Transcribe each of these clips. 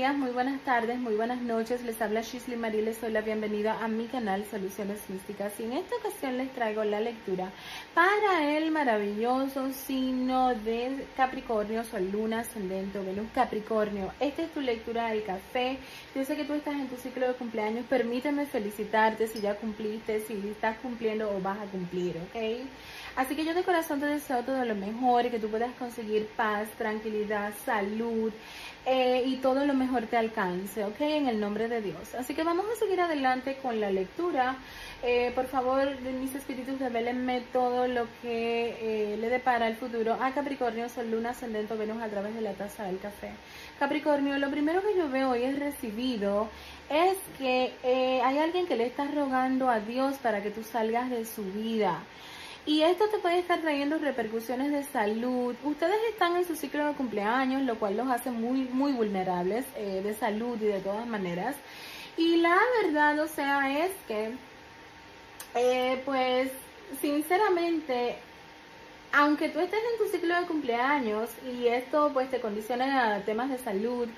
Muy buenas tardes, muy buenas noches. Les habla Shisley Marie. Les doy la bienvenida a mi canal Soluciones Místicas. Y en esta ocasión les traigo la lectura para el maravilloso signo de Capricornio, Sol, Luna, Ascendente, Venus, Capricornio. Esta es tu lectura del café. Yo sé que tú estás en tu ciclo de cumpleaños. Permíteme felicitarte si ya cumpliste, si estás cumpliendo o vas a cumplir, ¿ok? Así que yo de corazón te deseo todo lo mejor y que tú puedas conseguir paz, tranquilidad, salud eh, y todo lo mejor te alcance, ¿ok? En el nombre de Dios. Así que vamos a seguir adelante con la lectura. Eh, por favor, mis espíritus, revelenme todo lo que eh, le depara el futuro a Capricornio, Sol, Luna, Ascendente, Venus a través de la taza del café. Capricornio, lo primero que yo veo hoy es recibido es que hay alguien que le está rogando a Dios para que tú salgas de su vida. Y esto te puede estar trayendo repercusiones de salud. Ustedes están en su ciclo de cumpleaños, lo cual los hace muy, muy vulnerables eh, de salud y de todas maneras. Y la verdad, o sea, es que, eh, pues, sinceramente, aunque tú estés en tu ciclo de cumpleaños y esto pues te condiciona a temas de salud,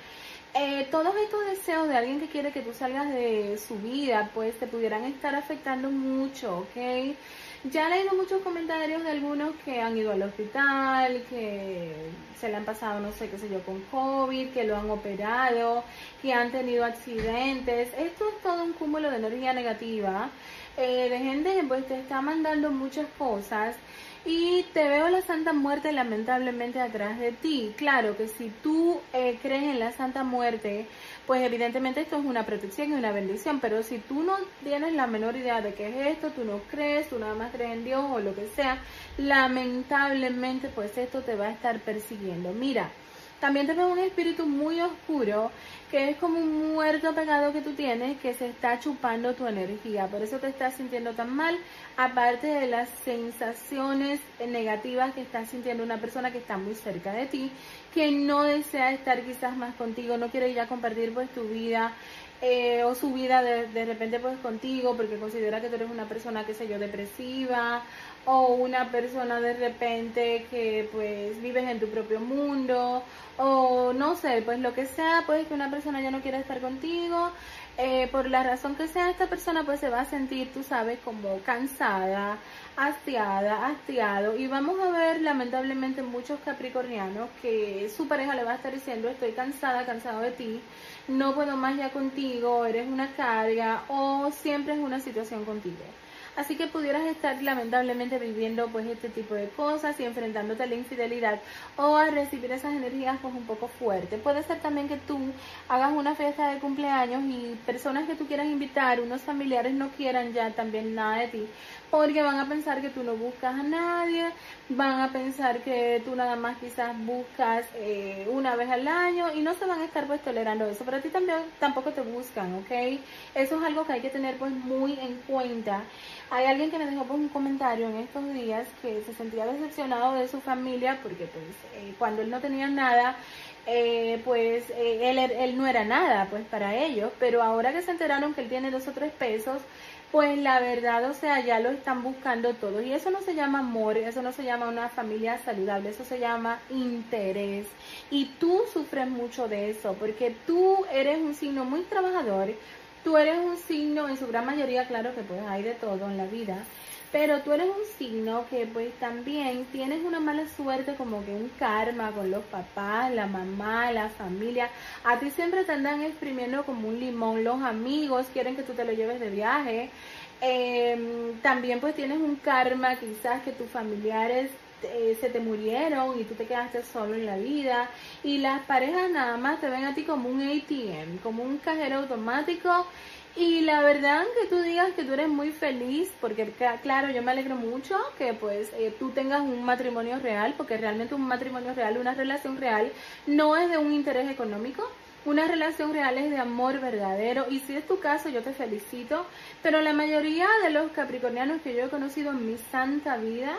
eh, todos estos deseos de alguien que quiere que tú salgas de su vida, pues te pudieran estar afectando mucho, ¿ok? Ya he leído muchos comentarios de algunos que han ido al hospital, que se le han pasado, no sé qué sé yo, con COVID, que lo han operado, que han tenido accidentes. Esto es todo un cúmulo de energía negativa, eh, de gente que pues te está mandando muchas cosas. Y te veo la Santa Muerte lamentablemente atrás de ti. Claro que si tú eh, crees en la Santa Muerte, pues evidentemente esto es una protección y una bendición, pero si tú no tienes la menor idea de qué es esto, tú no crees, tú nada más crees en Dios o lo que sea, lamentablemente pues esto te va a estar persiguiendo. Mira, también te veo un espíritu muy oscuro que es como un muerto pegado que tú tienes que se está chupando tu energía. Por eso te estás sintiendo tan mal, aparte de las sensaciones negativas que está sintiendo una persona que está muy cerca de ti, que no desea estar quizás más contigo, no quiere ya compartir pues tu vida. Eh, o su vida de, de repente pues contigo porque considera que tú eres una persona que sé yo depresiva o una persona de repente que pues vives en tu propio mundo o no sé, pues lo que sea, pues que una persona ya no quiere estar contigo, eh, por la razón que sea, esta persona pues se va a sentir, tú sabes, como cansada, hastiada, hastiado y vamos a ver lamentablemente muchos capricornianos que su pareja le va a estar diciendo estoy cansada, cansado de ti, no puedo más ya contigo, eres una carga o siempre es una situación contigo. Así que pudieras estar lamentablemente viviendo pues este tipo de cosas y enfrentándote a la infidelidad o a recibir esas energías pues un poco fuertes. Puede ser también que tú hagas una fiesta de cumpleaños y personas que tú quieras invitar, unos familiares no quieran ya también nada de ti porque van a pensar que tú no buscas a nadie, van a pensar que tú nada más quizás buscas eh, una vez al año y no se van a estar pues tolerando eso, pero a ti también tampoco te buscan, ¿ok? Eso es algo que hay que tener pues muy en cuenta. Hay alguien que me dejó un comentario en estos días que se sentía decepcionado de su familia porque pues eh, cuando él no tenía nada, eh, pues él, él no era nada pues para ellos, pero ahora que se enteraron que él tiene dos o tres pesos, pues la verdad, o sea, ya lo están buscando todos. Y eso no se llama amor, eso no se llama una familia saludable, eso se llama interés. Y tú sufres mucho de eso, porque tú eres un signo muy trabajador, tú eres un signo, en su gran mayoría, claro que pues hay de todo en la vida, pero tú eres un signo que pues también tienes una mala suerte como que un karma con los papás, la mamá, la familia. A ti siempre te andan exprimiendo como un limón, los amigos quieren que tú te lo lleves de viaje. Em, también pues tienes un karma quizás que tus familiares eh, se te murieron y tú te quedaste solo en la vida y las parejas nada más te ven a ti como un ATM, como un cajero automático y la verdad que tú digas que tú eres muy feliz, porque claro, yo me alegro mucho que pues eh, tú tengas un matrimonio real, porque realmente un matrimonio real, una relación real, no es de un interés económico, una relación real es de amor verdadero y si es tu caso yo te felicito, pero la mayoría de los capricornianos que yo he conocido en mi santa vida,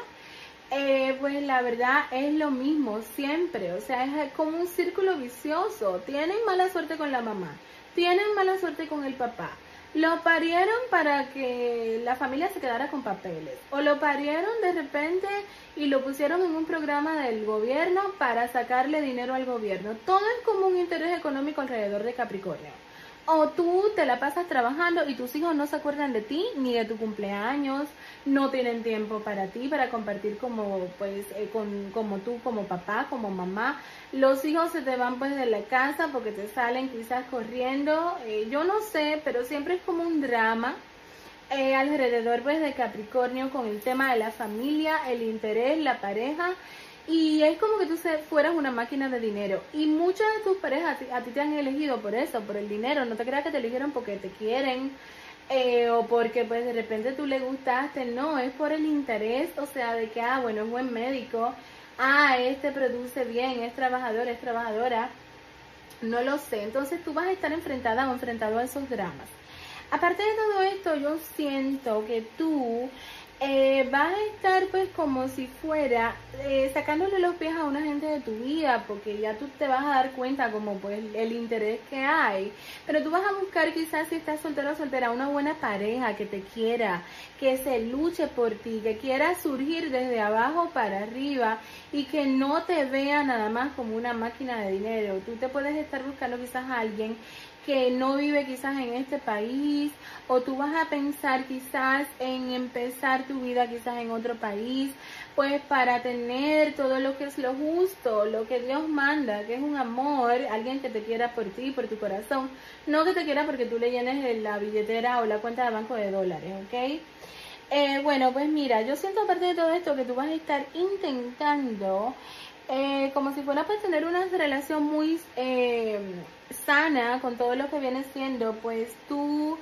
eh, pues la verdad es lo mismo siempre, o sea, es como un círculo vicioso, tienen mala suerte con la mamá, tienen mala suerte con el papá, lo parieron para que la familia se quedara con papeles. O lo parieron de repente y lo pusieron en un programa del gobierno para sacarle dinero al gobierno. Todo es como un interés económico alrededor de Capricornio o tú te la pasas trabajando y tus hijos no se acuerdan de ti ni de tu cumpleaños, no tienen tiempo para ti, para compartir como pues eh, con, como tú, como papá, como mamá. Los hijos se te van pues de la casa porque te salen quizás corriendo, eh, yo no sé, pero siempre es como un drama. Eh, alrededor pues de Capricornio con el tema de la familia, el interés, la pareja y es como que tú fueras una máquina de dinero. Y muchas de tus parejas a ti, te han elegido por eso, por el dinero. No te creas que te eligieron porque te quieren eh, o porque pues de repente tú le gustaste. No, es por el interés, o sea, de que, ah, bueno, es buen médico. Ah, este produce bien, es trabajador, es trabajadora. No lo sé. Entonces tú vas a estar enfrentada o enfrentado a esos dramas. Aparte de todo esto, yo siento que tú eh, vas a estar pues como si fuera eh, sacándole los pies a una gente de tu vida porque ya tú te vas a dar cuenta como pues el interés que hay. Pero tú vas a buscar quizás si estás soltero o soltera una buena pareja que te quiera que se luche por ti que quiera surgir desde abajo para arriba y que no te vea nada más como una máquina de dinero tú te puedes estar buscando quizás a alguien que no vive quizás en este país o tú vas a pensar quizás en empezar tu vida quizás en otro país, pues para tener todo lo que es lo justo, lo que Dios manda, que es un amor, alguien que te quiera por ti, por tu corazón, no que te quiera porque tú le llenes la billetera o la cuenta de banco de dólares, ¿ok? Eh, bueno, pues mira, yo siento aparte de todo esto que tú vas a estar intentando eh, como si fuera para tener una relación muy eh, sana con todo lo que viene siendo, pues tú,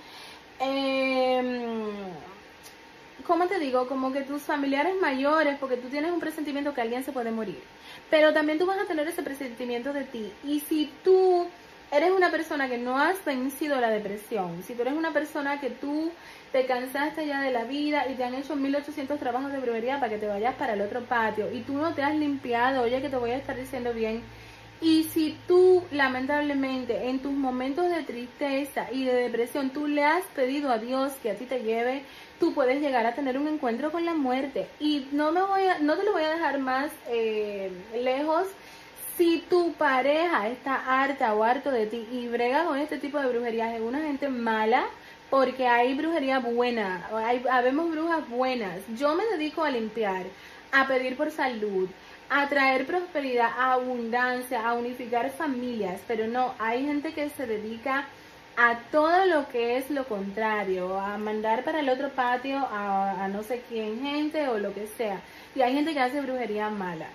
eh, ¿cómo te digo? Como que tus familiares mayores, porque tú tienes un presentimiento que alguien se puede morir, pero también tú vas a tener ese presentimiento de ti. Y si tú eres una persona que no has vencido la depresión, si tú eres una persona que tú te cansaste ya de la vida y te han hecho 1800 trabajos de brujería para que te vayas para el otro patio y tú no te has limpiado, oye que te voy a estar diciendo bien. Y si tú, lamentablemente, en tus momentos de tristeza y de depresión, tú le has pedido a Dios que a ti te lleve, tú puedes llegar a tener un encuentro con la muerte. Y no, me voy a, no te lo voy a dejar más eh, lejos si tu pareja está harta o harto de ti y brega con este tipo de brujerías, es una gente mala, porque hay brujería buena, hay, brujas buenas. Yo me dedico a limpiar, a pedir por salud, a traer prosperidad, a abundancia, a unificar familias, pero no, hay gente que se dedica a todo lo que es lo contrario, a mandar para el otro patio a, a no sé quién gente o lo que sea. Y hay gente que hace brujería mala.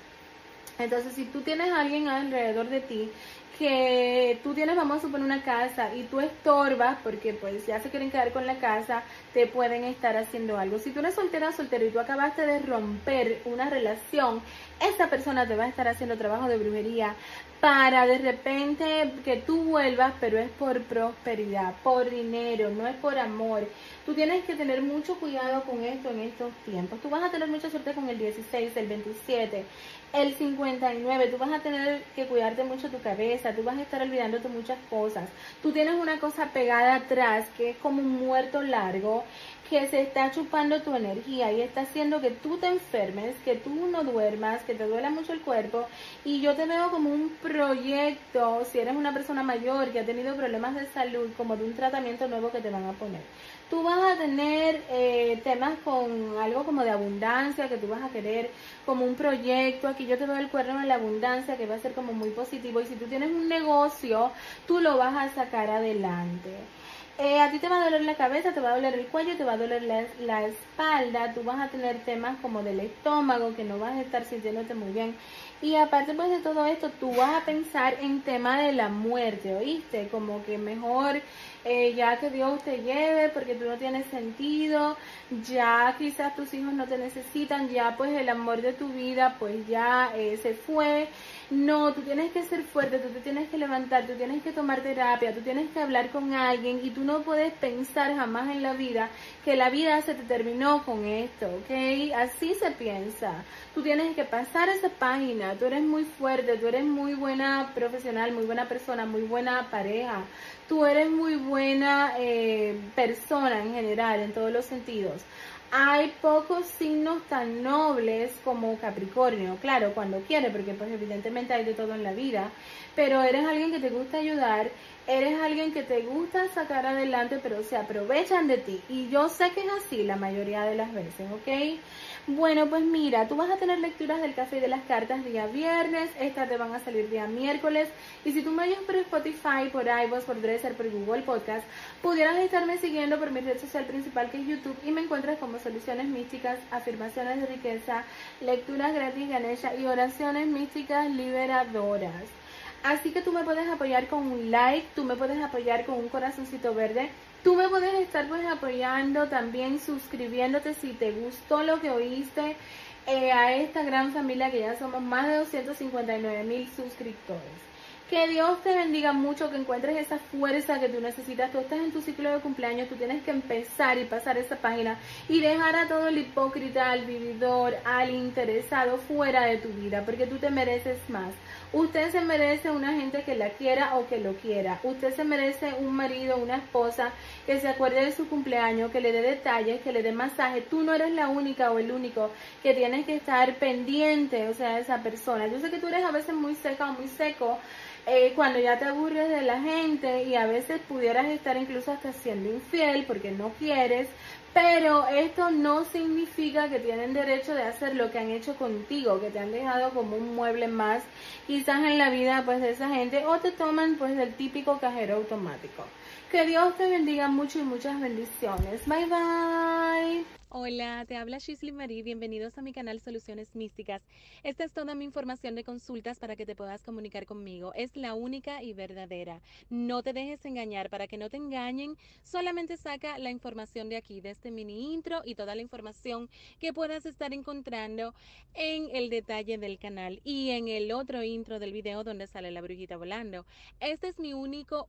Entonces, si tú tienes a alguien alrededor de ti que tú tienes, vamos a suponer, una casa y tú estorbas porque pues ya se quieren quedar con la casa, te pueden estar haciendo algo. Si tú eres soltera, soltero y tú acabaste de romper una relación, esa persona te va a estar haciendo trabajo de brujería para de repente que tú vuelvas, pero es por prosperidad, por dinero, no es por amor. Tú tienes que tener mucho cuidado con esto en estos tiempos. Tú vas a tener mucha suerte con el 16, el 27, el 59. Tú vas a tener que cuidarte mucho tu cabeza. Tú vas a estar olvidándote muchas cosas. Tú tienes una cosa pegada atrás que es como un muerto largo que se está chupando tu energía y está haciendo que tú te enfermes, que tú no duermas, que te duela mucho el cuerpo. Y yo te veo como un proyecto, si eres una persona mayor que ha tenido problemas de salud, como de un tratamiento nuevo que te van a poner. Tú vas a tener eh, temas con algo como de abundancia, que tú vas a querer como un proyecto. Aquí yo te veo el cuerno de la abundancia, que va a ser como muy positivo. Y si tú tienes un negocio, tú lo vas a sacar adelante. Eh, a ti te va a doler la cabeza, te va a doler el cuello, te va a doler la, espalda, tú vas a tener temas como del estómago, que no vas a estar sintiéndote muy bien. Y aparte pues de todo esto, tú vas a pensar en tema de la muerte, ¿oíste? Como que mejor eh, ya que Dios te lleve porque tú no tienes sentido, ya quizás tus hijos no te necesitan, ya pues el amor de tu vida pues ya eh, se fue no, tú tienes que ser fuerte, tú te tienes que levantar, tú tienes que tomar terapia, tú tienes que hablar con alguien y tú no puedes pensar jamás en la vida que la vida se te terminó con esto, ¿ok? Así se piensa. Tú tienes que pasar esa página, tú eres muy fuerte, tú eres muy buena profesional, muy buena persona, muy buena pareja, tú eres muy buena eh, persona en general, en todos los sentidos hay pocos signos tan nobles como Capricornio, claro, cuando quiere, porque pues evidentemente hay de todo en la vida, pero eres alguien que te gusta ayudar, eres alguien que te gusta sacar adelante, pero se aprovechan de ti. Y yo sé que es así la mayoría de las veces, ¿ok? Bueno, pues mira, tú vas a tener lecturas del café y de las cartas día viernes, estas te van a salir día miércoles, y si tú me oyes por Spotify, por iVoox, por Dresser, por Google Podcast, pudieras estarme siguiendo por mi red social principal que es YouTube y me encuentras como soluciones místicas, afirmaciones de riqueza, lecturas gratis Ganesha y oraciones místicas liberadoras. Así que tú me puedes apoyar con un like, tú me puedes apoyar con un corazoncito verde Tú me puedes estar pues apoyando también suscribiéndote si te gustó lo que oíste eh, a esta gran familia que ya somos más de 259 mil suscriptores. Que Dios te bendiga mucho, que encuentres esa fuerza que tú necesitas. Tú estás en tu ciclo de cumpleaños, tú tienes que empezar y pasar esa página y dejar a todo el hipócrita, al vividor, al interesado fuera de tu vida, porque tú te mereces más. Usted se merece una gente que la quiera o que lo quiera. Usted se merece un marido, una esposa que se acuerde de su cumpleaños, que le dé detalles, que le dé masaje. Tú no eres la única o el único que tienes que estar pendiente, o sea, de esa persona. Yo sé que tú eres a veces muy seca o muy seco. Eh, cuando ya te aburres de la gente y a veces pudieras estar incluso hasta siendo infiel porque no quieres, pero esto no significa que tienen derecho de hacer lo que han hecho contigo, que te han dejado como un mueble más, quizás en la vida pues de esa gente, o te toman pues del típico cajero automático. Que Dios te bendiga mucho y muchas bendiciones. Bye bye. Hola, te habla Shisley Marie, bienvenidos a mi canal Soluciones Místicas. Esta es toda mi información de consultas para que te puedas comunicar conmigo. Es la única y verdadera. No te dejes engañar, para que no te engañen, solamente saca la información de aquí, de este mini intro y toda la información que puedas estar encontrando en el detalle del canal y en el otro intro del video donde sale la brujita volando. Este es mi único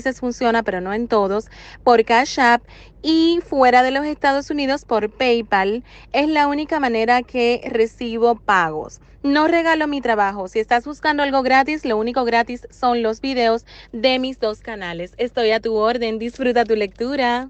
países funciona, pero no en todos por Cash App y fuera de los Estados Unidos por PayPal. Es la única manera que recibo pagos. No regalo mi trabajo. Si estás buscando algo gratis, lo único gratis son los videos de mis dos canales. Estoy a tu orden. Disfruta tu lectura.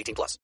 18 plus.